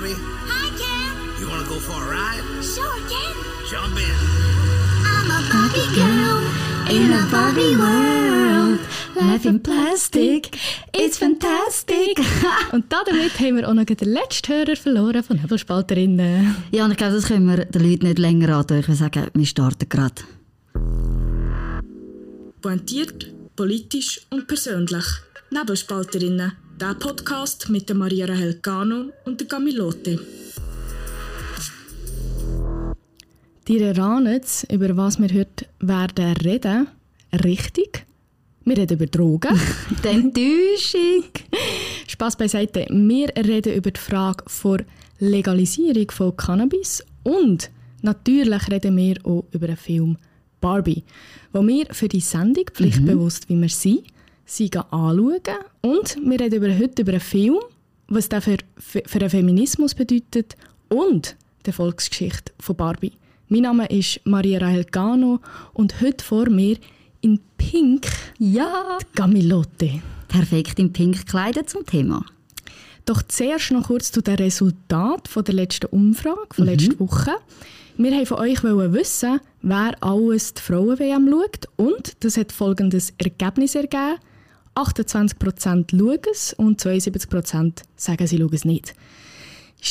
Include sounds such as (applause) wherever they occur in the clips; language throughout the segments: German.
Barbie. Hi, Ken. You want to go for a ride? Sure, Ken. Jump in. I'm a Barbie girl in a Barbie world. Life in Plastic, it's fantastic. (laughs) Und damit haben wir auch noch den letzten Hörer verloren von Nebelspalterinnen. Ja, und ich glaube, das können wir den Leuten nicht länger an. Ich würde sagen, wir starten gerade. Pointiert, politisch und persönlich. Nebelspalterinnen. Der Podcast mit der Maria Rahel Cano und der Camilote. Die erahnen jetzt, über was wir heute werden reden. Richtig. Wir reden über Drogen. (laughs) Die Enttäuschung. Spaß beiseite. Wir reden über die Frage der Legalisierung von Cannabis und natürlich reden wir auch über den Film Barbie, wo wir für die Sendung pflichtbewusst, wie wir sind, sie gehen anschauen und wir reden über, heute über einen Film, was der für, für, für den Feminismus bedeutet und die Volksgeschichte von Barbie. Mein Name ist Maria Rahel Gano und heute vor mir in Pink Ja. die Gamilote. Perfekt in pink gekleidet zum Thema. Doch zuerst noch kurz zu den Resultaten von der letzten Umfrage von letzter Woche. Wir wollten von euch wissen, wer alles die Frauen-WM schaut und das hat folgendes Ergebnis ergeben. 28% schauen es und 72% sagen, sie schauen es nicht.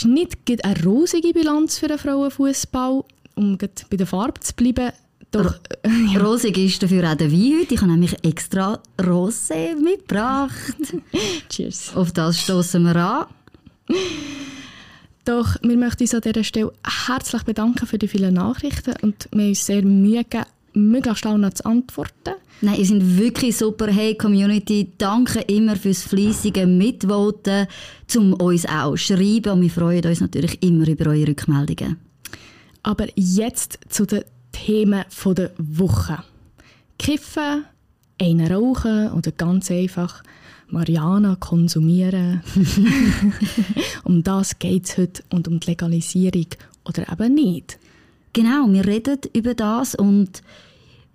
Nicht gerade eine rosige Bilanz für den Frauenfußball, um bei der Farbe zu bleiben. Doch, (laughs) ja. Rosig ist dafür auch der Wein heute. Ich habe nämlich extra Rosé mitgebracht. (laughs) Cheers. Auf das stoßen wir an. Doch wir möchten uns an dieser Stelle herzlich bedanken für die vielen Nachrichten und wir haben uns sehr Mühe gegeben, möglichst schnell noch zu antworten. Nein, ihr seid wirklich super. Hey Community, danke immer fürs fleissige Mitvoten, zum uns auch schreiben und wir freuen uns natürlich immer über eure Rückmeldungen. Aber jetzt zu den Themen von der Woche. Kiffen, einen rauchen oder ganz einfach Mariana konsumieren. (laughs) (laughs) um das geht es heute und um die Legalisierung oder eben nicht. Genau, wir reden über das und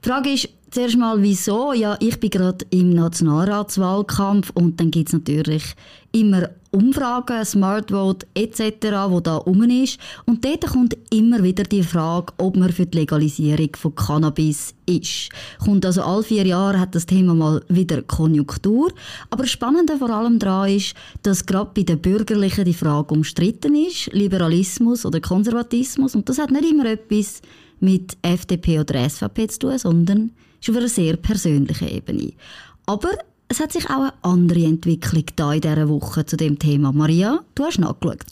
die Frage ist zuerst mal, wieso? Ja, ich bin gerade im Nationalratswahlkampf und dann gibt es natürlich immer Umfragen, Smartvote etc., wo da rum ist. Und dort kommt immer wieder die Frage, ob man für die Legalisierung von Cannabis ist. Kommt also alle vier Jahre hat das Thema mal wieder Konjunktur. Aber das Spannende vor allem daran ist, dass gerade bei den Bürgerlichen die Frage umstritten ist, Liberalismus oder Konservatismus. Und das hat nicht immer etwas mit FDP oder SVP zu tun, sondern ist auf einer sehr persönlichen Ebene. Aber es hat sich auch eine andere Entwicklung da in dieser Woche zu dem Thema. Maria, du hast nachgeschaut.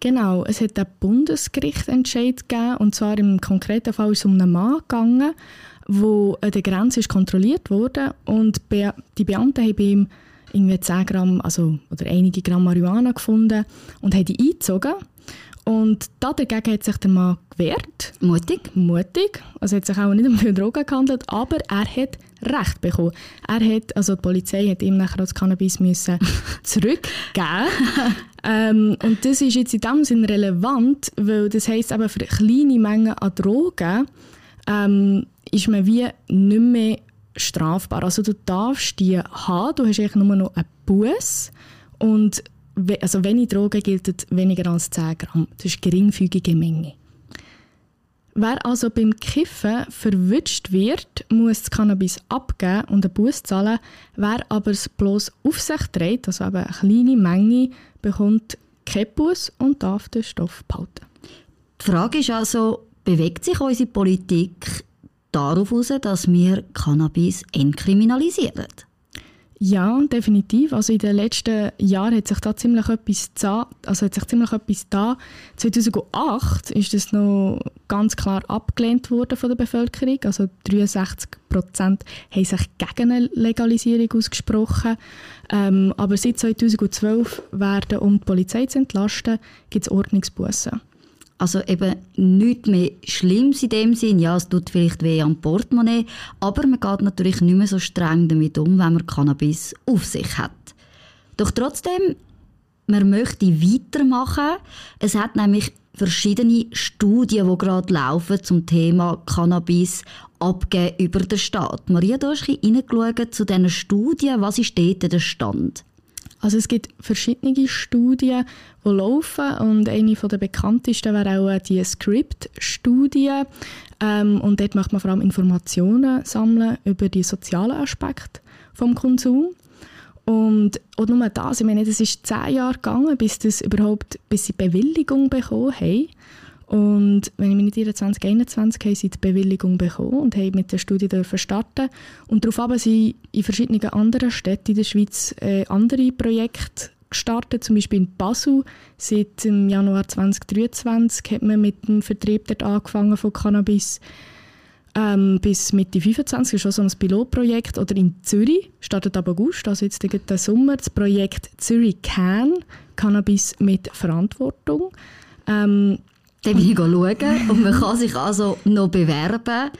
Genau, es hat einen Bundesgerichtsentscheid gegeben, und zwar im konkreten Fall ist es um einen Mann gegangen, wo an der Grenze ist kontrolliert wurde und Be die Beamten haben bei ihm irgendwie 10 Gramm, also, oder einige Gramm Marihuana gefunden und haben die eingezogen. Und da dagegen hat sich der Mann gewehrt. Mutig. Mutig. Also hat sich auch nicht um Drogen gehandelt, aber er hat Recht bekommen. Er hat, also die Polizei hat ihm nachher das Cannabis müssen (laughs) zurückgeben. ähm, und das ist jetzt in dem Sinn relevant, weil das heisst aber für kleine Mengen an Drogen ähm, ist man wie nicht mehr strafbar. Also du darfst die haben, du hast eigentlich nur noch einen Bus und also wenig Drogen gilt weniger als 10 Gramm. Das ist geringfügige Menge. Wer also beim Kiffen verwünscht wird, muss das Cannabis abgeben und einen Bus zahlen. Wer aber es bloß auf sich trägt, also eben eine kleine Menge, bekommt keinen Bus und darf den Stoff behalten. Die Frage ist also, bewegt sich unsere Politik darauf heraus, dass wir Cannabis entkriminalisieren? Ja, definitiv. Also in den letzten Jahren hat sich da ziemlich etwas da, also hat sich ziemlich etwas da. 2008 ist das noch ganz klar abgelehnt worden von der Bevölkerung. Also 63 Prozent haben sich gegen eine Legalisierung ausgesprochen. Ähm, aber seit 2012 werden, um die Polizei zu entlasten, gibt es Ordnungsbussen. Also eben nichts mehr Schlimmes in dem Sinn. Ja, es tut vielleicht weh am Portemonnaie, aber man geht natürlich nicht mehr so streng damit um, wenn man Cannabis auf sich hat. Doch trotzdem, man möchte weitermachen. Es hat nämlich verschiedene Studien, die gerade laufen zum Thema Cannabis abgeben über den Staat. Maria, du hast ein reingeschaut zu diesen Studien. Was ist dort der Stand? Also es gibt verschiedene Studien, die laufen und eine der bekanntesten wäre auch die Script-Studie. Ähm, und dort macht man vor allem Informationen sammeln über die sozialen Aspekte vom Konsum. Und auch nur das, ich meine, es ist zehn Jahre gegangen, bis, das überhaupt, bis sie Bewilligung bekommen haben. Und wenn ich mich nicht irre, 2021 haben sie die Bewilligung bekommen und haben mit der Studie dürfen starten. Und darauf haben sie in verschiedenen anderen Städten in der Schweiz äh, andere Projekte gestartet, zum Beispiel in Basel. Seit dem Januar 2023 hat man mit dem Vertrieb dort angefangen von Cannabis ähm, bis Mitte 25 ist auch so ein Pilotprojekt. Oder in Zürich startet ab August, also jetzt den Sommer, das Projekt Zürich Can, Cannabis mit Verantwortung. Ähm, dann bin ich schauen und man kann sich also noch bewerben.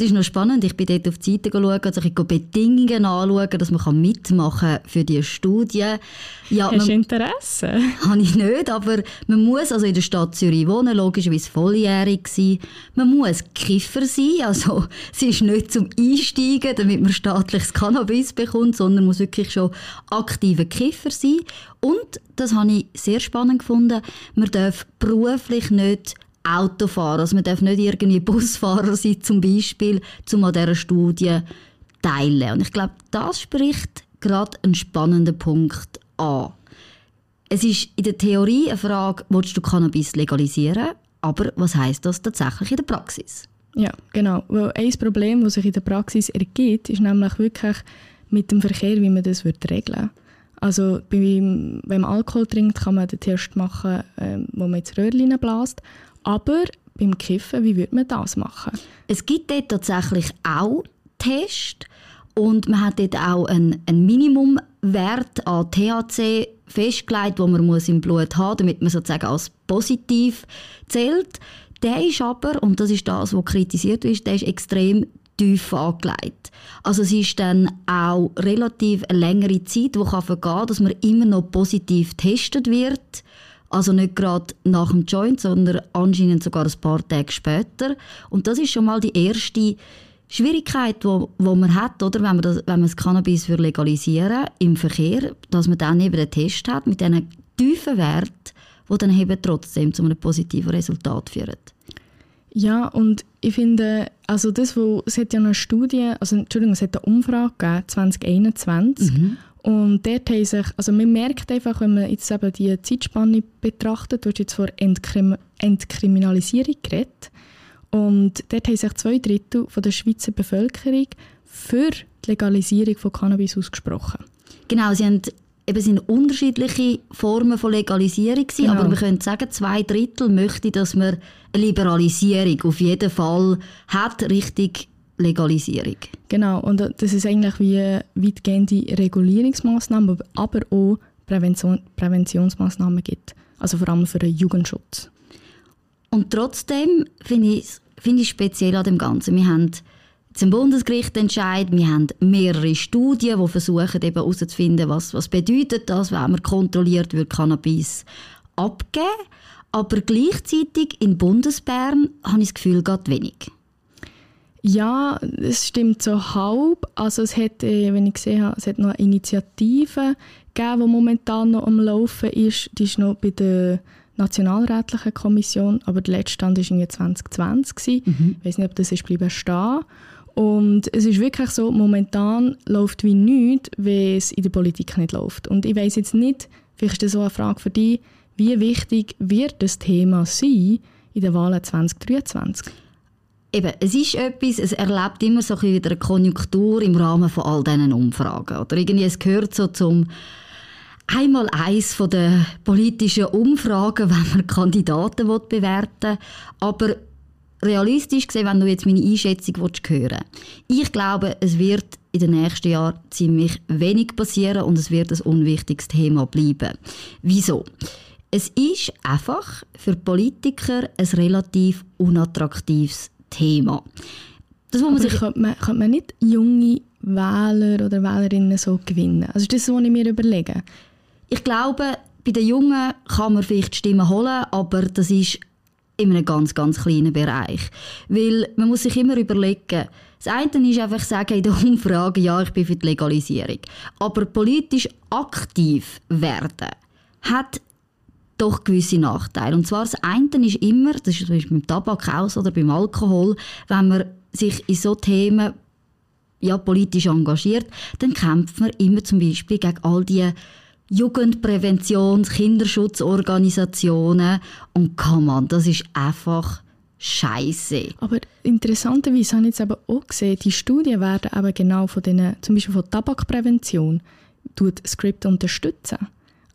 Das ist noch spannend. Ich bin dort auf die Seite geschaut, also ich Bedingungen anschauen, dass man mitmachen kann für diese Studie. Ja, Hast du Interesse? (laughs) Habe ich nicht, aber man muss also in der Stadt Zürich wohnen, logischerweise volljährig sein. Man muss Kiffer sein, also (laughs) es ist nicht zum Einsteigen, damit man staatliches Cannabis bekommt, sondern muss wirklich schon aktiver Kiffer sein. Und, das habe ich sehr spannend gefunden, man darf beruflich nicht Autofahrer. Also man darf nicht irgendwie (laughs) Busfahrer sein, zum Beispiel, um an dieser Studie teilen. Und ich glaube, das spricht gerade einen spannenden Punkt an. Es ist in der Theorie eine Frage, willst du Cannabis legalisieren? Aber was heißt das tatsächlich in der Praxis? Ja, genau. Weil ein Problem, das sich in der Praxis ergibt, ist nämlich wirklich mit dem Verkehr, wie man das regeln würde. Also beim, wenn man Alkohol trinkt, kann man den Test machen, ähm, wo man ins Röhrchen bläst. Aber beim Kiffen, wie würde man das machen? Es gibt dort tatsächlich auch Tests und man hat dort auch einen, einen Minimumwert an THC festgelegt, wo man muss im Blut haben, damit man sozusagen als positiv zählt. Der ist aber, und das ist das, was kritisiert wird, der ist extrem tief angelegt. Also es ist dann auch relativ eine längere Zeit, die kann vergehen, dass man immer noch positiv getestet wird also nicht gerade nach dem Joint, sondern anscheinend sogar ein paar Tage später. Und das ist schon mal die erste Schwierigkeit, wo, wo man hat, oder, wenn man das, wenn man das Cannabis für legalisieren im Verkehr, dass man dann eben den Test hat mit diesen tiefen Wert, wo dann eben trotzdem zu einem positiven Resultat führen. Ja, und ich finde, also das, wo, es hat ja eine Studie, also Entschuldigung, es hat eine Umfrage gegeben, 2021, mhm. Und dort haben sich, also man merkt einfach, wenn man jetzt eben die Zeitspanne betrachtet, du hast jetzt vor Entkrim Entkriminalisierung geredet, und dort haben sich zwei Drittel von der Schweizer Bevölkerung für die Legalisierung von Cannabis ausgesprochen. Genau, sie haben eben sind unterschiedliche Formen von Legalisierung genau. aber wir können sagen, zwei Drittel möchten, dass man eine Liberalisierung auf jeden Fall hat, richtig Legalisierung. Genau, und das ist eigentlich wie weitgehende Regulierungsmaßnahmen, aber auch Prävention, Präventionsmaßnahmen gibt. Also vor allem für den Jugendschutz. Und trotzdem finde ich es find speziell an dem Ganzen. Wir haben zum Bundesgericht entscheid, wir haben mehrere Studien, die versuchen eben herauszufinden, was, was bedeutet das, wenn man kontrolliert wird, Cannabis abgeben. Aber gleichzeitig in Bundesbern habe ich das Gefühl, geht wenig. Ja, es stimmt so halb. Also es hat, äh, wenn ich gesehen habe, es hat noch eine Initiative gegeben, die momentan noch am Laufen ist. Die ist noch bei der Nationalrätlichen Kommission, aber der letzte Stand war 2020. Mhm. Ich weiß nicht, ob das ist bleiben stehen. Und es ist wirklich so, momentan läuft wie nichts, wenn es in der Politik nicht läuft. Und ich weiß jetzt nicht, vielleicht ist das so eine Frage für dich, wie wichtig wird das Thema sein in den Wahlen 2023? Eben, es ist etwas, es erlebt immer so ein wieder eine Konjunktur im Rahmen von all diesen Umfragen. Oder irgendwie, es gehört so zum einmal eins von den politischen Umfragen, (laughs) wenn man Kandidaten bewerten will. Aber realistisch gesehen, wenn du jetzt meine Einschätzung willst, hören ich glaube, es wird in den nächsten Jahren ziemlich wenig passieren und es wird ein unwichtiges Thema bleiben. Wieso? Es ist einfach für Politiker ein relativ unattraktives Thema. Das, man sich könnte, man, könnte man nicht junge Wähler oder Wählerinnen so gewinnen? Also ist das, was ich mir überlege? Ich glaube, bei den Jungen kann man vielleicht Stimmen holen, aber das ist in einem ganz, ganz kleinen Bereich. Weil man muss sich immer überlegen, das eine ist einfach sagen in der (laughs) Umfrage, ja, ich bin für die Legalisierung. Aber politisch aktiv werden hat doch gewisse Nachteile. Und zwar das eine ist immer, das ist zum Beispiel beim Tabak aus oder beim Alkohol, wenn man sich in so Themen ja, politisch engagiert, dann kämpft man immer zum Beispiel gegen all die Jugendpräventions-, Kinderschutzorganisationen und kann man, das ist einfach Scheiße. Aber interessanterweise habe ich jetzt aber auch gesehen, die Studien werden eben genau von denen, zum Beispiel von Tabakprävention, tut Skript unterstützen.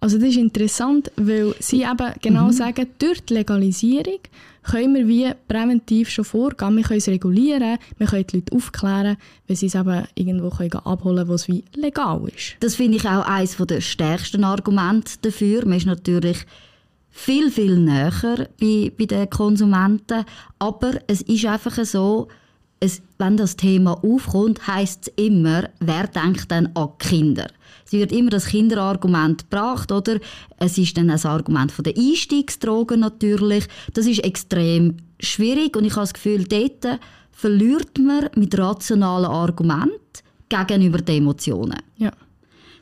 Also das ist interessant, weil sie eben genau mhm. sagen, durch die Legalisierung können wir wie präventiv schon vorgehen. Wir können es regulieren, wir können die Leute aufklären, wenn sie es eben irgendwo können abholen können, wo es wie legal ist. Das finde ich auch eines der stärksten Argumente dafür. Man ist natürlich viel, viel näher bei, bei den Konsumenten, aber es ist einfach so, es, wenn das Thema aufkommt, heißt es immer, wer denkt dann an Kinder? Es wird immer das Kinderargument gebracht, oder? Es ist dann ein Argument von der Einstiegsdrogen natürlich. Das ist extrem schwierig und ich habe das Gefühl, dort verliert man mit rationalen Argumenten gegenüber den Emotionen. Ja.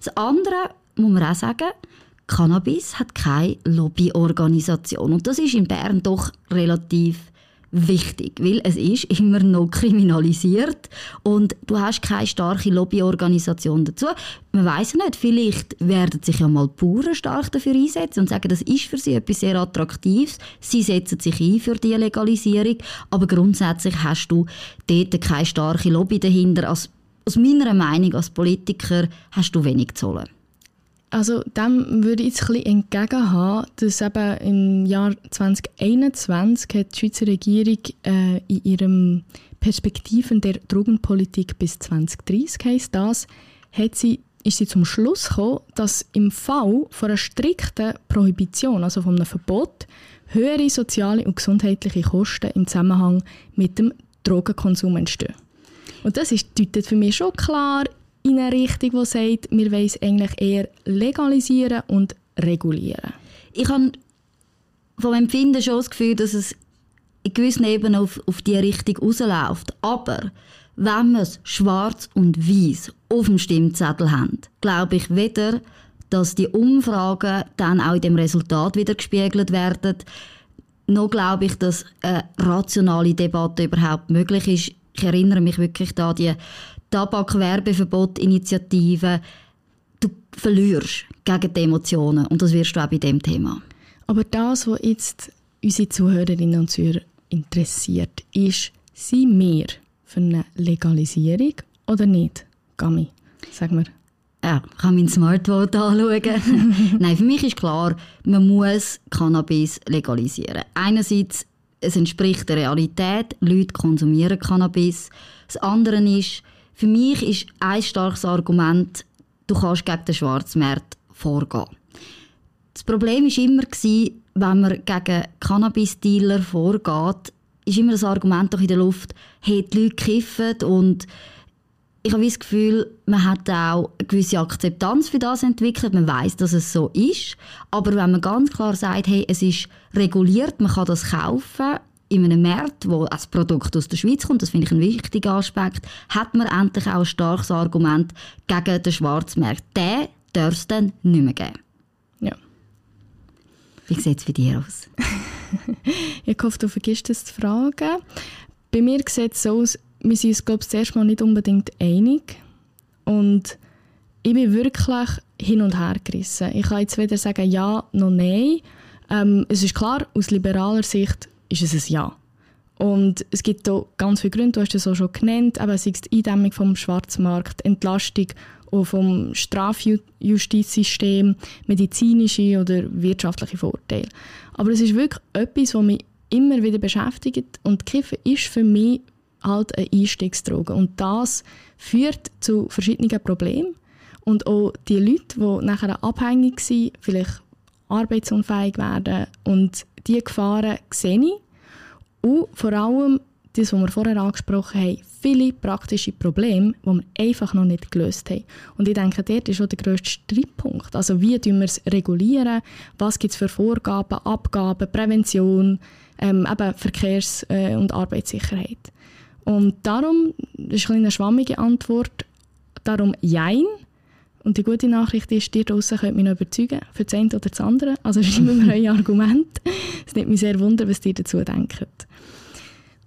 Das andere muss man auch sagen, Cannabis hat keine Lobbyorganisation und das ist in Bern doch relativ wichtig, weil es ist immer noch kriminalisiert und du hast keine starke Lobbyorganisation dazu. Man weiß nicht, vielleicht werden sich ja mal Bauern stark dafür einsetzen und sagen, das ist für sie etwas sehr Attraktives. Sie setzen sich ein für die Legalisierung, aber grundsätzlich hast du dort keine starke Lobby dahinter. Als, aus meiner Meinung als Politiker hast du wenig zu holen. Also dem würde ich jetzt ein bisschen entgegenhaben, dass eben im Jahr 2021 hat die Schweizer Regierung äh, in ihrem Perspektiven der Drogenpolitik bis 2030 heisst das, hat sie, ist sie zum Schluss gekommen, dass im Fall von einer strikten Prohibition, also von einem Verbot, höhere soziale und gesundheitliche Kosten im Zusammenhang mit dem Drogenkonsum entstehen. Und das ist, deutet für mich schon klar in eine Richtung, die sagt, wir wollen es eigentlich eher legalisieren und regulieren. Ich habe vom Empfinden schon das Gefühl, dass es in gewissen Ebenen auf, auf die Richtung rausläuft. Aber wenn wir es schwarz und weiß auf dem Stimmzettel haben, glaube ich weder, dass die Umfragen dann auch in dem Resultat wieder gespiegelt werden, noch glaube ich, dass eine rationale Debatte überhaupt möglich ist. Ich erinnere mich wirklich an die Tabakwerbeverbot-Initiative. Du verlierst gegen die Emotionen und das wirst du auch bei dem Thema. Aber das, was jetzt unsere Zuhörerinnen und Zuhörer interessiert, ist, sind wir für eine Legalisierung oder nicht? Gami, sag mir. Ja, ich kann mein Smartphone anschauen. (laughs) Nein, für mich ist klar, man muss Cannabis legalisieren. Einerseits, es entspricht der Realität, Leute konsumieren Cannabis. Das andere ist, für mich ist ein starkes Argument, du kannst gegen den Schwarzmarkt vorgehen. Das Problem war immer, wenn man gegen Cannabis-Dealer vorgeht, ist immer das Argument doch in der Luft, hey, die Leute kiffen und ich habe das Gefühl, man hat auch eine gewisse Akzeptanz für das entwickelt. Man weiß, dass es so ist. Aber wenn man ganz klar sagt, hey, es ist reguliert, man kann das kaufen, in einem Markt, wo ein Produkt aus der Schweiz kommt, das finde ich ein wichtiger Aspekt, hat man endlich auch ein starkes Argument gegen den Schwarzmarkt. Den darf es dann nicht mehr geben. Ja. Wie sieht es bei dir aus? (laughs) ich hoffe, du vergisst es zu fragen. Bei mir sieht es so aus, wir sind uns, glaube ich, zuerst mal nicht unbedingt einig. Und ich bin wirklich hin und her gerissen. Ich kann jetzt weder sagen ja noch nein. Ähm, es ist klar, aus liberaler Sicht ist es ein Ja. Und es gibt hier ganz viele Gründe, du hast es auch schon genannt, aber sei es die Eindämmung vom Schwarzmarkt, Entlastung auch vom Strafjustizsystem, medizinische oder wirtschaftliche Vorteile. Aber es ist wirklich etwas, was mich immer wieder beschäftigt und Kiffen ist für mich halt eine Einstiegsdroge und das führt zu verschiedenen Problemen und auch die Leute, die nachher abhängig sind, vielleicht arbeitsunfähig werden und diese Gefahren sehe ich und vor allem das, was wir vorher angesprochen haben, viele praktische Probleme, die wir einfach noch nicht gelöst haben. Und ich denke, dort ist auch der grösste Streitpunkt. Also wie tun wir es regulieren? Was gibt es für Vorgaben, Abgaben, Prävention, ähm, eben Verkehrs- äh, und Arbeitssicherheit? Und darum, das ist eine schwammige Antwort, darum Jein. Und die gute Nachricht ist, ihr draussen könnt mich noch überzeugen, für das eine oder das andere. Also schreiben wir euer Argument. (laughs) Es nimmt mich sehr wunder, was ihr dazu denkt.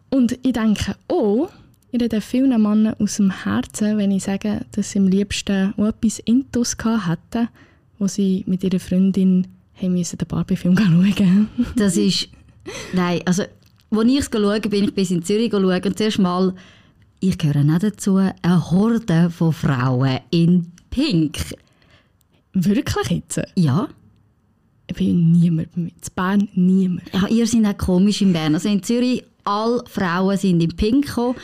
Und ich denke auch, ich rede vielen Männern aus dem Herzen, wenn ich sage, dass sie am liebsten auch etwas Intus hatten, wo sie mit ihrer Freundin müssen den Barbie-Film (laughs) schauen Das ist, nein, also, als ich es schaue, bin ich bis in Zürich schauen und zuerst mal, ich gehöre nicht dazu, eine Horde von Frauen in Pink. Wirklich jetzt? Ja, Ich bin niemand bei mir. In Bern niemand. ja ihr seid auch komisch in Bern. Also in Zürich, alle Frauen sind in Pink gekommen,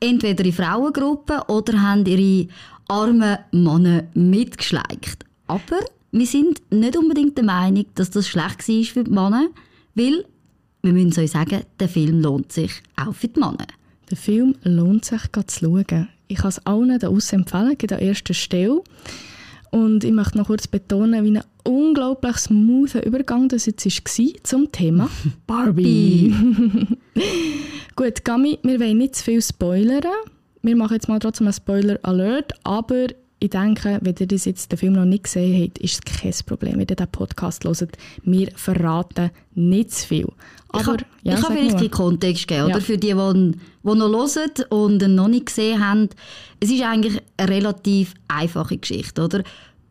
entweder in Frauengruppen oder haben ihre armen Männer mitgeschleicht. Aber wir sind nicht unbedingt der Meinung, dass das schlecht war für die Männer, weil, wir müssen euch sagen, der Film lohnt sich auch für die Männer. Der Film lohnt sich, zu schauen. Ich kann es allen da empfehlen, an erster Stelle. Und ich möchte noch kurz betonen, wie ein unglaublich smoother Übergang das jetzt war zum Thema (laughs) Barbie. (laughs) Gut, Gami, wir wollen nicht zu viel spoilern. Wir machen jetzt mal trotzdem einen Spoiler-Alert, aber ich denke, wenn ihr das jetzt den Film noch nicht gesehen habt, ist es kein Problem, wenn ihr den Podcast hört. Wir verraten nicht zu viel. Aber, ich kann, ja, ich kann vielleicht nur. den Kontext geben, Ja. oder? Für die, die, die noch hören und ihn noch nicht gesehen haben. Es ist eigentlich eine relativ einfache Geschichte, oder?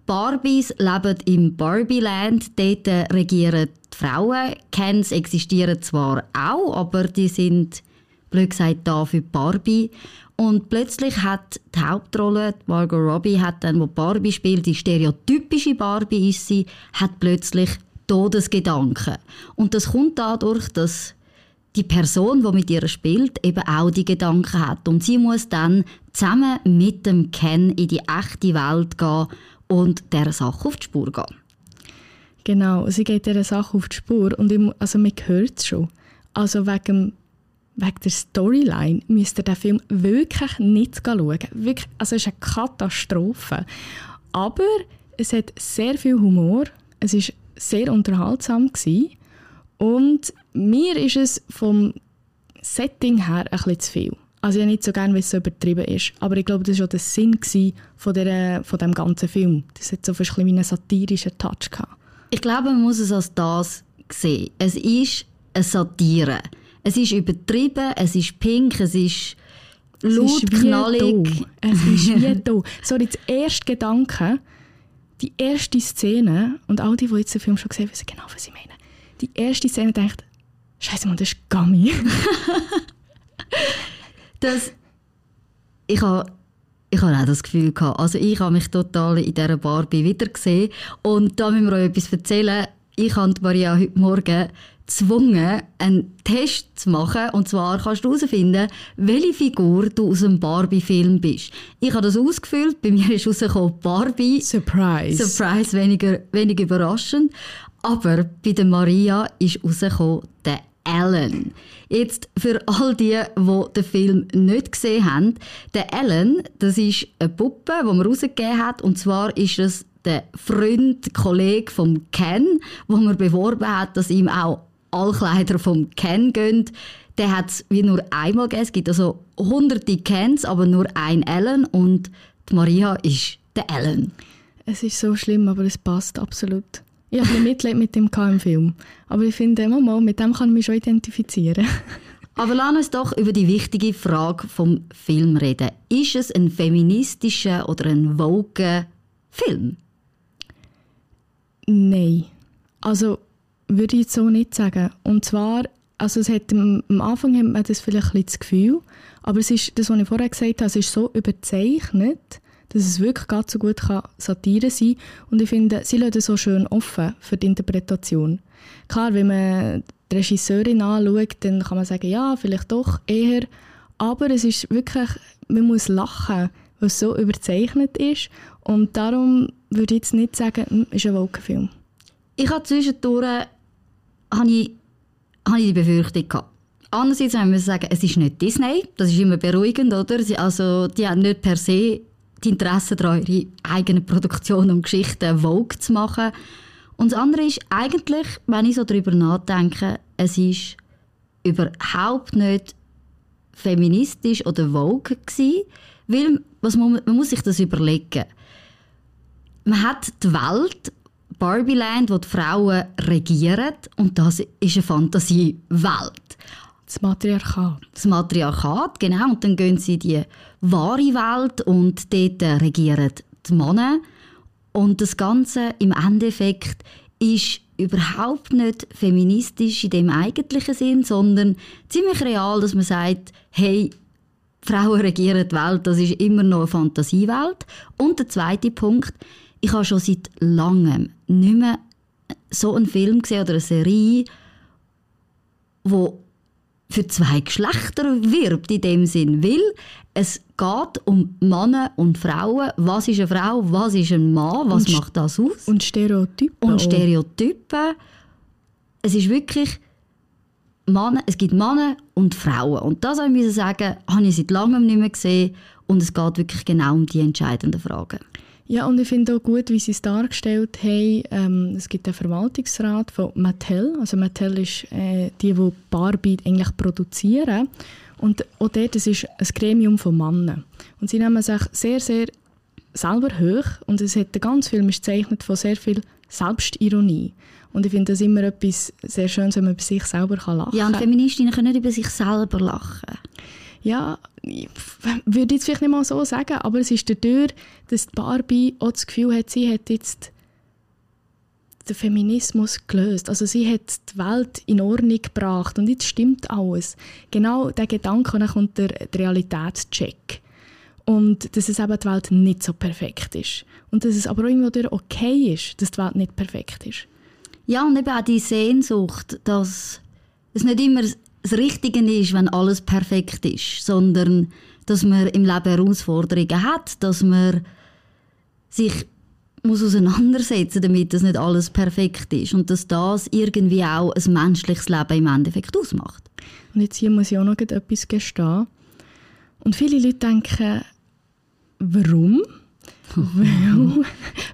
Barbies leben im Barbieland, dort regieren die Frauen. Kens existieren zwar auch, aber die sind, blöd gesagt, da für Barbie. Und plötzlich hat die Hauptrolle, die Margot Robbie, hat dann, wo Barbie spielt, die stereotypische Barbie ist sie, hat plötzlich Todesgedanken. Und das kommt dadurch, dass die Person, die mit ihr spielt, eben auch die Gedanken hat. Und sie muss dann zusammen mit dem Ken in die echte Welt gehen und der Sache auf die Spur gehen. Genau, sie geht dieser Sache auf die Spur und ich, also man hört es schon. Also wegen, wegen der Storyline müsst ihr den Film wirklich nicht schauen. Wirklich, also es ist eine Katastrophe. Aber es hat sehr viel Humor, es ist sehr unterhaltsam gewesen. und mir ist es vom Setting her ein bisschen zu viel. Also ich nicht so gerne, wenn es so übertrieben ist. Aber ich glaube, das war auch der Sinn von, der, von dem ganzen Film. Das hat so ein bisschen einen satirischen Touch gehabt. Ich glaube, man muss es als das sehen. Es ist eine Satire. Es ist übertrieben, es ist pink, es ist Es laut, ist wie knallig. da. Es ist wie da. (laughs) Sorry, das erste Gedanke, die erste Szene, und all die, die jetzt den Film schon gesehen haben, wissen genau, was ich meine. Die erste Szene denkt, Scheiße, Mann, das ist Gummy. (laughs) Das, ich habe ich habe auch das Gefühl gehabt. Also ich habe mich total in dieser Barbie wieder gesehen. Und da müssen wir euch etwas erzählen. Ich habe Maria heute Morgen gezwungen, einen Test zu machen. Und zwar kannst du herausfinden, welche Figur du aus einem Barbie-Film bist. Ich habe das ausgefüllt. Bei mir ist rausgekommen Barbie. Surprise. Surprise, weniger, weniger überraschend. Aber bei der Maria ist rausgekommen der Alan. Jetzt für all die, die den Film nicht gesehen haben, der Alan, das ist eine Puppe, die man rausgegeben hat. Und zwar ist es der Freund, Kollege vom Ken, wo man beworben hat, dass ihm auch alle Kleider vom Ken gehen. Der hat es wie nur einmal gegeben. Es gibt also hunderte Kens, aber nur ein Alan. Und die Maria ist der Alan. Es ist so schlimm, aber es passt absolut. Ich habe Mitleid mit dem im Film. Aber ich finde, mal, mal, mit dem kann ich mich schon identifizieren. (laughs) Aber lass uns doch über die wichtige Frage vom Film reden. Ist es ein feministischer oder ein woke Film? Nein. Also, würde ich jetzt so nicht sagen. Und zwar, also es hat, am Anfang hat man das vielleicht ein das Gefühl, aber es ist, das, was ich vorher gesagt habe, es ist so überzeichnet, dass es wirklich ganz so gut kann Satire sein Und ich finde, sie lassen es so schön offen für die Interpretation. Klar, wenn man die Regisseurin anschaut, dann kann man sagen, ja, vielleicht doch eher. Aber es ist wirklich, man muss lachen, weil es so überzeichnet ist. Und darum würde ich jetzt nicht sagen, hm, ist ein Woke-Film. Ich hatte zwischendurch habe ich, habe ich die Befürchtung gehabt. Andererseits müssen wir sagen, es ist nicht Disney. Das ist immer beruhigend, oder? Also, die haben nicht per se die Interesse daran, ihre eigenen Produktionen und Geschichten Vogue zu machen. Und das andere ist eigentlich, wenn ich so darüber nachdenke, es ist überhaupt nicht feministisch oder Vogue gewesen, weil was man, man muss sich das überlegen. Man hat die Welt, Barbieland, wo die Frauen regieren und das ist eine Fantasiewelt. Das Matriarchat. Das Matriarchat, genau. Und dann gehen sie in die wahre Welt und dort regieren die Männer. Und das Ganze im Endeffekt ist überhaupt nicht feministisch in dem eigentlichen Sinn, sondern ziemlich real, dass man sagt, hey, Frauen regieren die Welt, das ist immer noch eine Fantasiewelt. Und der zweite Punkt, ich habe schon seit langem nicht mehr so einen Film gesehen oder eine Serie, wo für zwei Geschlechter wirbt in dem Sinn, weil es geht um Männer und Frauen. Was ist eine Frau, was ist ein Mann, was Und macht das aus? Und Stereotypen. und. Stereotypen. Es ist wirklich Männer, es gibt Männer und Frauen. Und das habe ich sagen, habe ich seit langem nicht mehr gesehen. Und es geht wirklich genau um die entscheidenden Fragen. Ja, und ich finde auch gut, wie sie es dargestellt haben. Ähm, es gibt einen Verwaltungsrat von Mattel. Also Mattel ist äh, die, die Barbie eigentlich produzieren. Und auch dort, das ist ein Gremium von Männern. Und sie nehmen sich sehr, sehr selber hoch. Und es hat, der ganze Film ist gezeichnet von sehr viel Selbstironie. Und ich finde das immer etwas sehr Schönes, wenn man über sich selber lachen kann. Ja, und Feministinnen können nicht über sich selber lachen. Ja, ich würde jetzt vielleicht nicht mal so sagen, aber es ist dadurch, dass die Barbie auch das Gefühl hat, sie hat jetzt den Feminismus gelöst. Also sie hat die Welt in Ordnung gebracht und jetzt stimmt alles. Genau der Gedanke, kommt der, der Realitätscheck. Und dass es eben die Welt nicht so perfekt ist. Und dass es aber irgendwo durch okay ist, dass die Welt nicht perfekt ist. Ja, und eben auch die Sehnsucht, dass es nicht immer das Richtige ist, wenn alles perfekt ist, sondern dass man im Leben Herausforderungen hat, dass man sich muss auseinandersetzen damit, dass nicht alles perfekt ist und dass das irgendwie auch ein menschliches Leben im Endeffekt ausmacht. Und jetzt hier muss ich auch noch etwas gestehen. Und viele Leute denken, warum? (laughs) weil,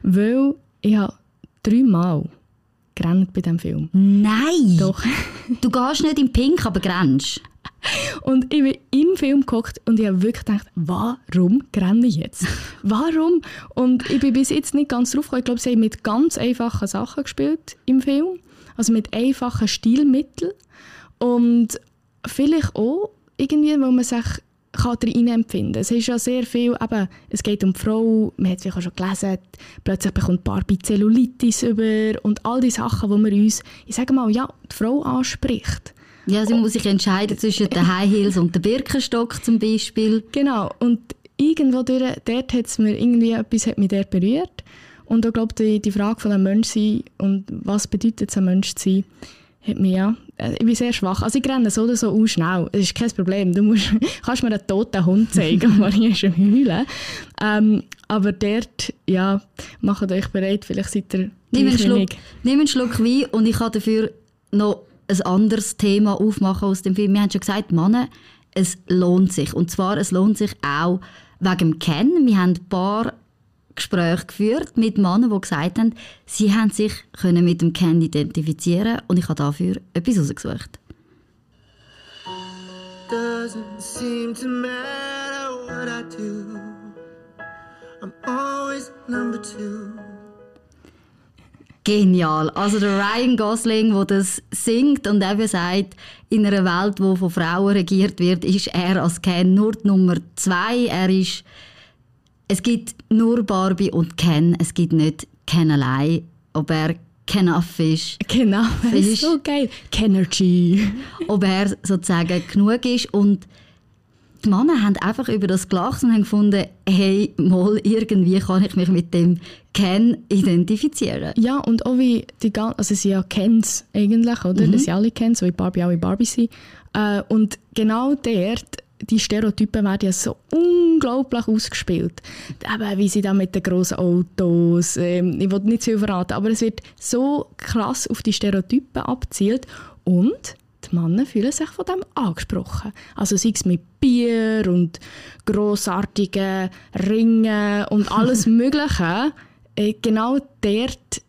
weil ich habe dreimal gerannt bei diesem Film. Nein! Doch. Du gehst nicht in Pink, aber grennst. (laughs) Und ich bin im Film geguckt und ich habe wirklich gedacht, warum renne ich jetzt? (laughs) Warum? Und ich bin bis jetzt nicht ganz drauf gekommen. Ich glaube, sie haben mit ganz einfachen Sachen gespielt im Film. Also mit einfachen Stilmitteln. Und vielleicht auch irgendwie, wo man sich kann darin empfinden Es ist ja sehr viel, eben, es geht um die Frau, man hat es vielleicht auch schon gelesen, plötzlich bekommt Barbie Zellulitis über und all die Sachen, wo man uns, ich sage mal, ja, die Frau anspricht. Ja, sie muss sich entscheiden zwischen den High Heels und dem Birkenstock zum Beispiel. Genau, und irgendwo durch, dort hat es mir irgendwie etwas hat mich dort berührt. Und ich glaube, die, die Frage von einem Menschsein und was bedeutet es, ein Mensch zu sein, hat mich ja, äh, ich bin sehr schwach. Also ich renne so oder so auch schnell, das ist kein Problem. Du musst, (laughs) kannst mir einen toten Hund zeigen, Maria ist am Heulen. Ähm, aber dort, ja, macht euch bereit, vielleicht seid ihr Nimm einen, Schluck, nimm einen Schluck Wein und ich kann dafür noch ein anderes Thema aufmachen aus dem Film. Wir haben schon gesagt, Männer, es lohnt sich. Und zwar, es lohnt sich auch wegen dem Kennen. Wir haben ein paar Gespräche geführt mit Männern, die gesagt haben, sie haben sich können mit dem Ken identifizieren und ich habe dafür etwas rausgesucht. Doesn't seem to matter what I do. I'm always number two. Genial. Also der Ryan Gosling, der das singt und eben sagt, in einer Welt, die von Frauen regiert wird, ist er als Ken nur die Nummer zwei. Er ist, es gibt nur Barbie und Ken. Es gibt nicht Ken allein. Ob er Kenaff ist, Genau, (laughs) ist Fisch. so geil. Kenergy. (laughs) ob er sozusagen genug ist und die Männer haben einfach über das gelacht und haben gefunden, hey, mal irgendwie kann ich mich mit dem Ken identifizieren. Ja, und auch wie die ganzen, also sie ja Kens eigentlich, oder? Mhm. Das sind alle Kens, wie Barbie auch wie Barbie sind. Äh, und genau dort, die Stereotypen werden ja so unglaublich ausgespielt. Eben, wie sie da mit den grossen Autos, ähm, ich will nicht zu viel verraten, aber es wird so krass auf die Stereotypen abzielt und die Männer fühlen sich von dem angesprochen. Also sei es mit Bier und grossartigen Ringen und alles (laughs) Mögliche. Äh, genau dort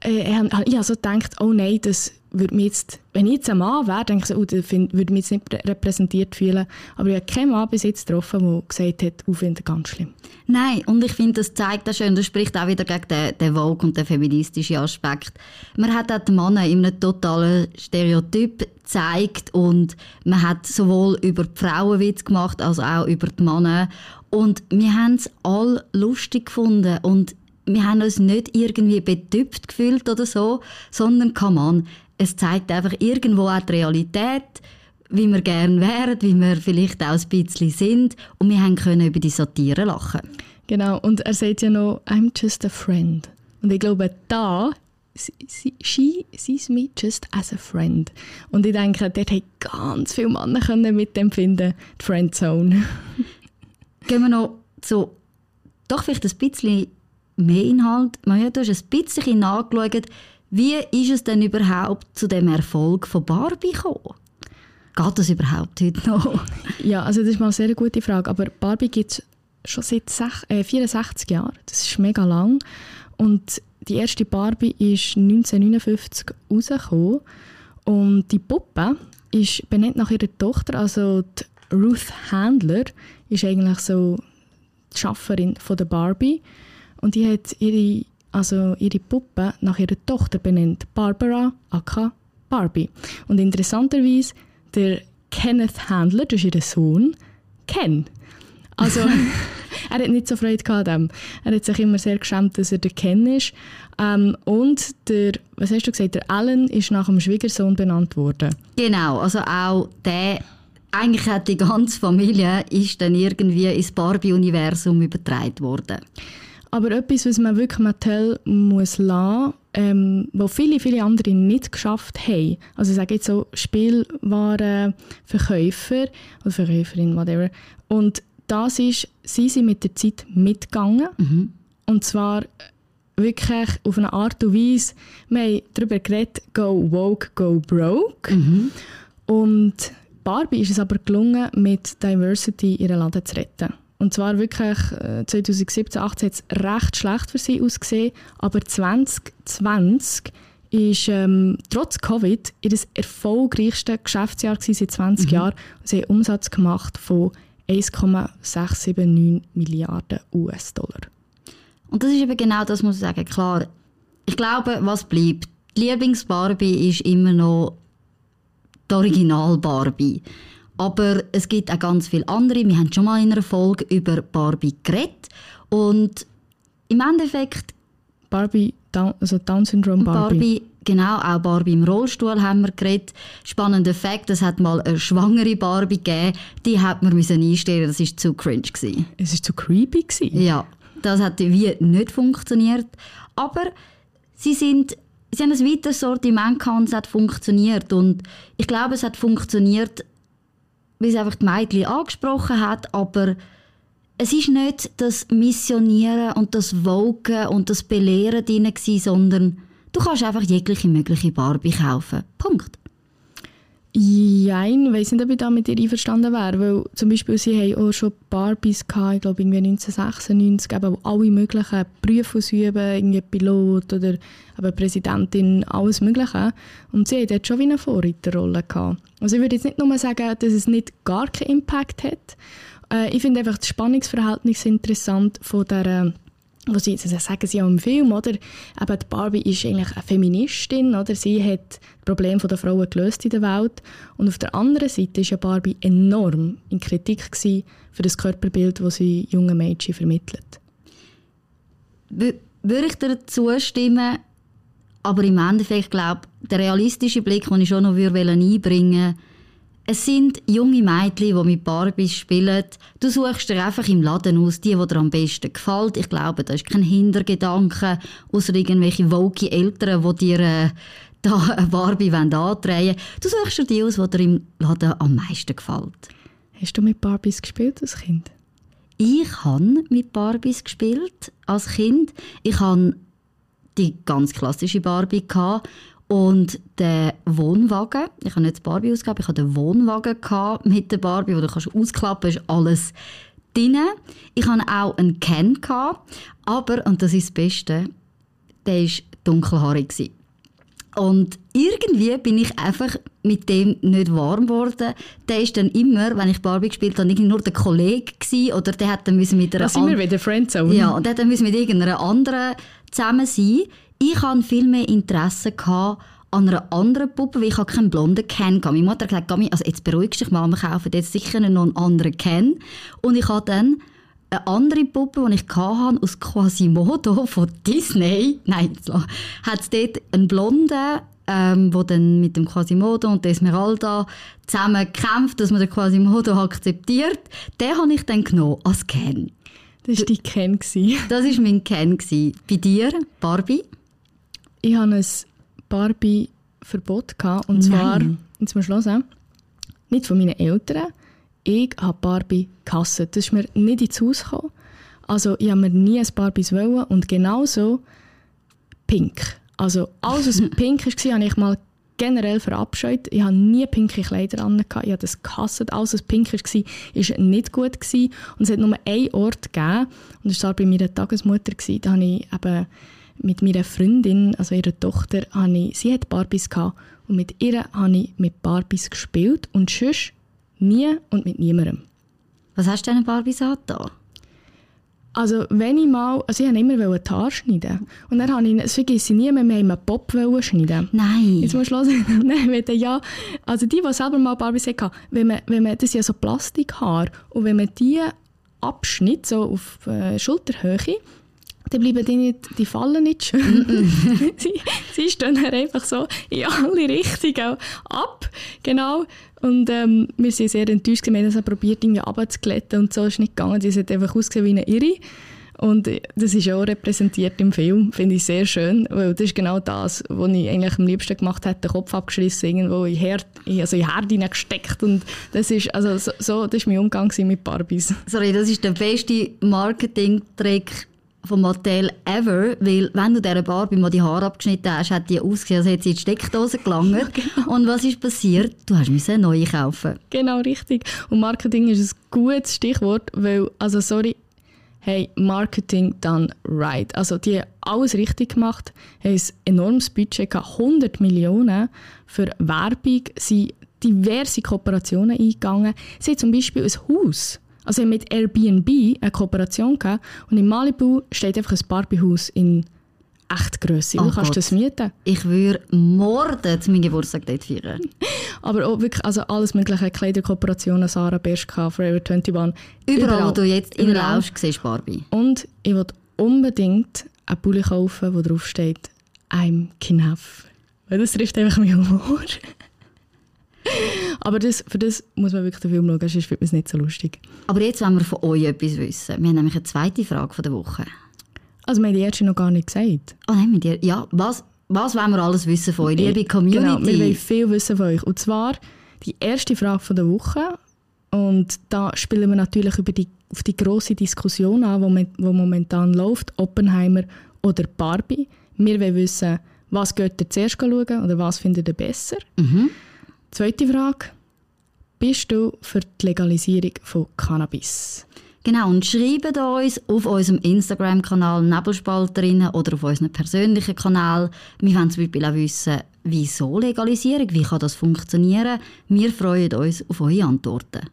äh, habe ich also gedacht, oh nein, das würde mich jetzt, wenn ich jetzt ein Mann wäre, denke ich so, oh, find, würde mich jetzt nicht repräsentiert fühlen. Aber ich habe keinen Mann bis jetzt getroffen, der gesagt hat, finde das ganz schlimm. Nein, und ich finde, das zeigt das schön, das spricht auch wieder gegen den, den Vogue und den feministischen Aspekt. Man hat auch die Männer in einem totalen Stereotyp gezeigt und man hat sowohl über die Frauenwitz gemacht, als auch über die Männer. Und wir haben es alle lustig gefunden und wir haben uns nicht irgendwie betüpft gefühlt oder so, sondern, come on, es zeigt einfach irgendwo auch die Realität, wie wir gerne wären, wie wir vielleicht auch ein bisschen sind. Und wir haben können über die Satire lachen. Genau, und er sagt ja noch, I'm just a friend. Und ich glaube, da, she sees me just as a friend. Und ich denke, dort haben ganz viele Männer können mit dem finden, die Friendzone. (laughs) Gehen wir noch zu, doch vielleicht ein bisschen mehr Inhalt. Maja, du hast ein bisschen nachgeschaut, wie ist es denn überhaupt zu dem Erfolg von Barbie gekommen? Geht das überhaupt heute noch? (laughs) Ja, also das ist mal eine sehr gute Frage. Aber Barbie gibt es schon seit sech, äh, 64 Jahren. Das ist mega lang. Und die erste Barbie ist 1959 rausgekommen. Und die Puppe ist benannt nach ihrer Tochter, also die Ruth Handler, ist eigentlich so die Schafferin von der Barbie. Und die hat ihre, also ihre Puppe nach ihrer Tochter benannt, Barbara aka Barbie. Und interessanterweise der Kenneth Handler, das ist ihr Sohn, Ken. Also, (laughs) er hat nicht so Freude gehabt dem. Er hat sich immer sehr geschämt, dass er der Ken ist. Ähm, und der, was hast du gesagt, der Alan ist nach dem Schwiegersohn benannt worden. Genau, also auch der, eigentlich hat die ganze Familie ist dann irgendwie ins Barbie-Universum übertragen worden. Aber etwas, was man wirklich Mattel muss lassen, ähm, wo viele, viele andere nicht geschafft haben. Also ich sage jetzt so Spielwarenverkäufer oder Verkäuferin, whatever. Und das ist, sie sind mit der Zeit mitgegangen. Mhm. Und zwar wirklich auf eine Art und Weise, wir haben darüber geredet, go woke, go broke. Mhm. Und Barbie ist es aber gelungen, mit Diversity ihren Laden zu retten. Und zwar wirklich äh, 2017, 2018 hat es recht schlecht für sie ausgesehen, aber 2020 ist ähm, trotz Covid ihr erfolgreichste Geschäftsjahr seit 20 mhm. Jahren. Sie haben Umsatz gemacht von 1,679 Milliarden US-Dollar. Und das ist eben genau das, muss ich sagen. Klar, ich glaube, was bleibt. Die Lieblings-Barbie ist immer noch die Original-Barbie. Aber es gibt auch ganz viele andere. Wir haben schon mal in einer Folge über Barbie geredet. Und im Endeffekt. Barbie, also Down-Syndrom Barbie. Barbie. Genau, auch Barbie im Rollstuhl haben wir geredet. Spannender Fakt, es hat mal eine schwangere Barbie gegeben, die hat man müssen einstellen, das war zu cringe. Gewesen. Es war zu creepy? Gewesen. Ja, das hat wie nicht funktioniert. Aber sie sind sie haben ein weiteres Sortiment gehabt und es hat funktioniert. Und ich glaube, es hat funktioniert, weil es einfach die Mädchen angesprochen hat, aber es ist nicht das Missionieren und das Wogen und das Belehren drin sondern du kannst einfach jegliche mögliche Barbie kaufen. Punkt. Ich weiss nicht, ob ich da mit dir einverstanden wäre, weil zum Beispiel sie haben auch schon Barbies gehabt, ich glaube irgendwie 1996, eben, wo alle möglichen Berufe ausüben, irgendwie Pilot oder eben Präsidentin, alles mögliche. Und sie hat dort schon wie eine Vorreiterrolle gehabt. Also ich würde jetzt nicht nur sagen, dass es nicht gar keinen Impact hat. Äh, ich finde einfach das Spannungsverhältnis interessant von der wo sie, das sagen sie auch im Film, oder? Eben, Barbie ist eigentlich eine Feministin, oder? Sie hat das Problem der Frauen gelöst in der Welt. Und auf der anderen Seite war ja Barbie enorm in Kritik für das Körperbild, das sie jungen Mädchen vermittelt. Würde ich dir zustimmen, aber im Endeffekt glaube der realistische Blick, den ich schon noch einbringen würde, es sind junge Mädchen, die mit Barbies spielen. Du suchst dir einfach im Laden aus, die, die dir am besten gefällt. Ich glaube, da ist kein Hintergedanke, außer irgendwelche woke Eltern, die dir äh, da eine Barbie andrehen wollen. Du suchst dir die aus, die dir im Laden am meisten gefällt. Hast du mit Barbies gespielt als Kind? Ich habe mit Barbies gespielt als Kind. Ich habe die ganz klassische Barbie gehabt. Und der Wohnwagen, ich habe nicht das Barbie ausgegeben, ich hatte den Wohnwagen gehabt mit der Barbie, wo du kannst ausklappen, ist alles drin. Ich hatte auch einen Ken, gehabt, aber, und das ist das Beste, der war dunkelhaarig. Und irgendwie bin ich einfach mit dem nicht warm geworden. Der ist dann immer, wenn ich Barbie gespielt habe, irgendwie nur der Kollege gewesen, oder der hat dann müssen mit einer Da sind wir wieder Friendzone. ja, und der hat dann müssen mit irgendeiner anderen zusammen sein. Ich hatte viel mehr Interesse gehabt an einer anderen Puppe, weil ich habe keinen blonden Ken hatte. Meine Mutter hat gesagt, Gami, also jetzt beruhigst du dich mal, wir kaufen jetzt sicher noch einen anderen Ken. Und ich hatte dann eine andere Puppe, die ich hatte, aus Quasimodo von Disney. Nein, hat es dort einen blonden, ähm, der dann mit dem Quasimodo und der Esmeralda zusammen kämpft, dass man den Quasimodo akzeptiert. Den habe ich dann genommen als Ken. Das war die Ken. Das war mein Ken. Bei dir, Barbie? Ich hatte ein Barbie-Verbot. gehabt, Und zwar, jetzt du hören, nicht von meinen Eltern. Ich habe Barbie gehasst. Das ist mir nicht ins Haus gekommen. Also ich habe mir nie ein Barbies wollen. Und genauso pink. Also alles, was (laughs) pink war, habe ich mal generell verabscheut. Ich habe nie pinke Kleider an. Ich habe das gehasst. Alles, was pink war, war nicht gut. Gewesen. Und es hat nur einen Ort gegeben. Und das war bei meiner Tagesmutter. Da habe ich eben mit meiner Freundin, also ihrer Tochter, habe ich, sie hat Barbies gehabt. Und mit ihr habe ich mit Barbies gespielt. Und sonst nie und mit niemandem. Was hast du denn Barbies angetan? Also wenn ich mal, also ich wollte immer die Haare schneiden. Und dann habe ich, das vergesse ich nie mehr, wir haben einen wollen schneiden. Nein. Jetzt musst du hören. (laughs) Nein, der ja, also die, die selber mal Barbies hatten, wenn man, wenn man, das sind ja so Plastikhaare, und wenn man die abschnitt, so auf äh, Schulterhöhe, dann bleiben die nicht, die fallen nicht schön. (laughs) sie, sie stehen dann einfach so in alle Richtungen ab, genau. Und ähm, wir sind sehr enttäuscht, wir haben das probiert, irgendwie runterzuglätten und so ist nicht gegangen. Die hat einfach ausgesehen wie eine Irre. Und äh, das ist auch repräsentiert im Film, finde ich sehr schön, weil das ist genau das, was ich eigentlich am liebsten gemacht hätte, den Kopf abgeschlissen, irgendwo in Herd, also in Herd hineingesteckt und das ist, also so, so das ist mein Umgang mit Barbies. Sorry, das ist der beste Marketing-Trick von Mattel ever, weil wenn du dieser Barbie mal die Haare abgeschnitten hast, hat die ausgesehen, als hätte sie in die Steckdose gelangt. (laughs) Und was ist passiert? Du hast müssen eine neue kaufen. Genau, richtig. Und Marketing ist ein gutes Stichwort, weil, also sorry, hey, Marketing done right. Also die haben alles richtig gemacht, haben ein enormes Budget gehabt, 100 Millionen für Werbung, sind diverse Kooperationen eingegangen. Sie haben zum Beispiel ein Haus, also haben mit Airbnb eine Kooperation gehabt und in Malibu steht einfach ein Barbiehaus in Echtgröße. Oh du kannst Gott. das mieten. Ich würde morden zu meinem Geburtstag dort feiern. (laughs) Aber auch wirklich, also alles mögliche, Kleiderkooperationen, Sarah Bershka, Forever 21. Überall, wo du jetzt Überall. reinlaufst, siehst Barbie. Und ich will unbedingt einen Pulli kaufen, wo drauf steht «I'm Knaff». Weil das trifft einfach meinen Humor. (laughs) Aber das, für das muss man wirklich den Film schauen, sonst man es nicht so lustig. Aber jetzt wollen wir von euch etwas wissen. Wir haben nämlich eine zweite Frage von der Woche. Also wir haben die erste noch gar nicht gesagt. Oh nein, mit dir. Ja, was, was wollen wir alles wissen von euch, liebe Community? Genau, wir wollen viel wissen von euch. Und zwar die erste Frage von der Woche. Und da spielen wir natürlich über die, auf die grosse Diskussion an, die mo- die momentan läuft, Oppenheimer oder Barbie. Wir wollen wissen, was geht ihr zuerst schauen oder was findet ihr besser? Zweite Frage. Bist du für die Legalisierung von Cannabis? Genau, und schreibt uns auf unserem Instagram-Kanal Nebelspalterinnen oder auf unserem persönlichen Kanal. Wir wollen zum Beispiel auch wissen, wieso Legalisierung, wie kann das funktionieren. Wir freuen uns auf eure Antworten.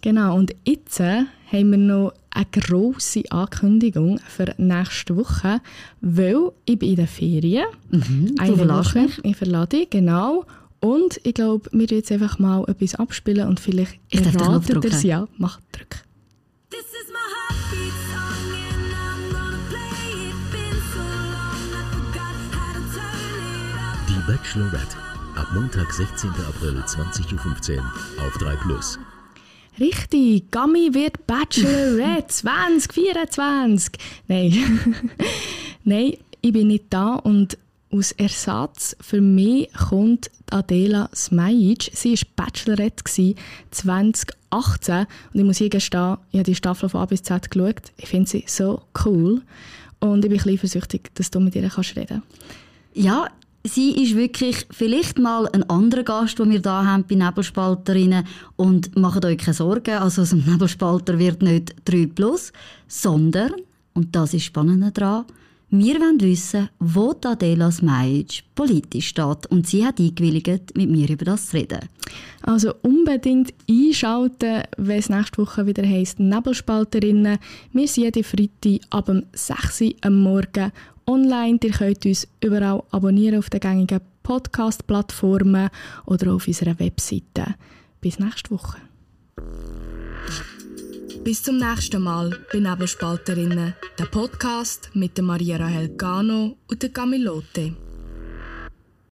Genau, und jetzt äh, haben wir noch eine grosse Ankündigung für nächste Woche, weil ich bin in den Ferien. Mhm, du Eine verlässt Woche. mich. Ich verlasse dich, genau. Und ich glaube, wir werden jetzt einfach mal etwas abspielen und vielleicht erratet ihr es. Ja, mach, drück. This is my heartbeat song and I'm gonna play it. Been so long I forgot how to turn it up. Die Bachelorette. Ab Montag, 16. April, 20.15 Uhr auf 3 Plus. Richtig, Gami wird Bachelorette (laughs) 2024. Nein. (laughs) Nein, ich bin nicht da und aus Ersatz für mich kommt Adela Smajic. Sie war Bachelorette gsi 2018 und ich muss hier gestehen, ich habe die Staffel von A bis Z geschaut. Ich finde sie so cool und ich bin ein bisschen dass du mit ihr kannst reden Ja, sie ist wirklich vielleicht mal ein anderer Gast, den wir da haben bei Nebelspalterinnen. Und macht euch keine Sorgen, also aus dem Nebelspalter wird nicht 3 plus, sondern, und das ist spannend daran, wir wollen wissen, wo Adela Smajic politisch steht. Und sie hat eingewilligt, mit mir über das zu reden. Also unbedingt einschalten, wenn es nächste Woche wieder heisst Nebelspalterinnen. Wir sind jeden Freitag ab dem 6 Uhr am Morgen online. Ihr könnt uns überall abonnieren auf den gängigen Podcast-Plattformen oder auf unserer Webseite. Bis nächste Woche. Bis zum nächsten Mal bei Nebelspalterinnen, der Podcast mit Maria Rahel Gano und der Camilote.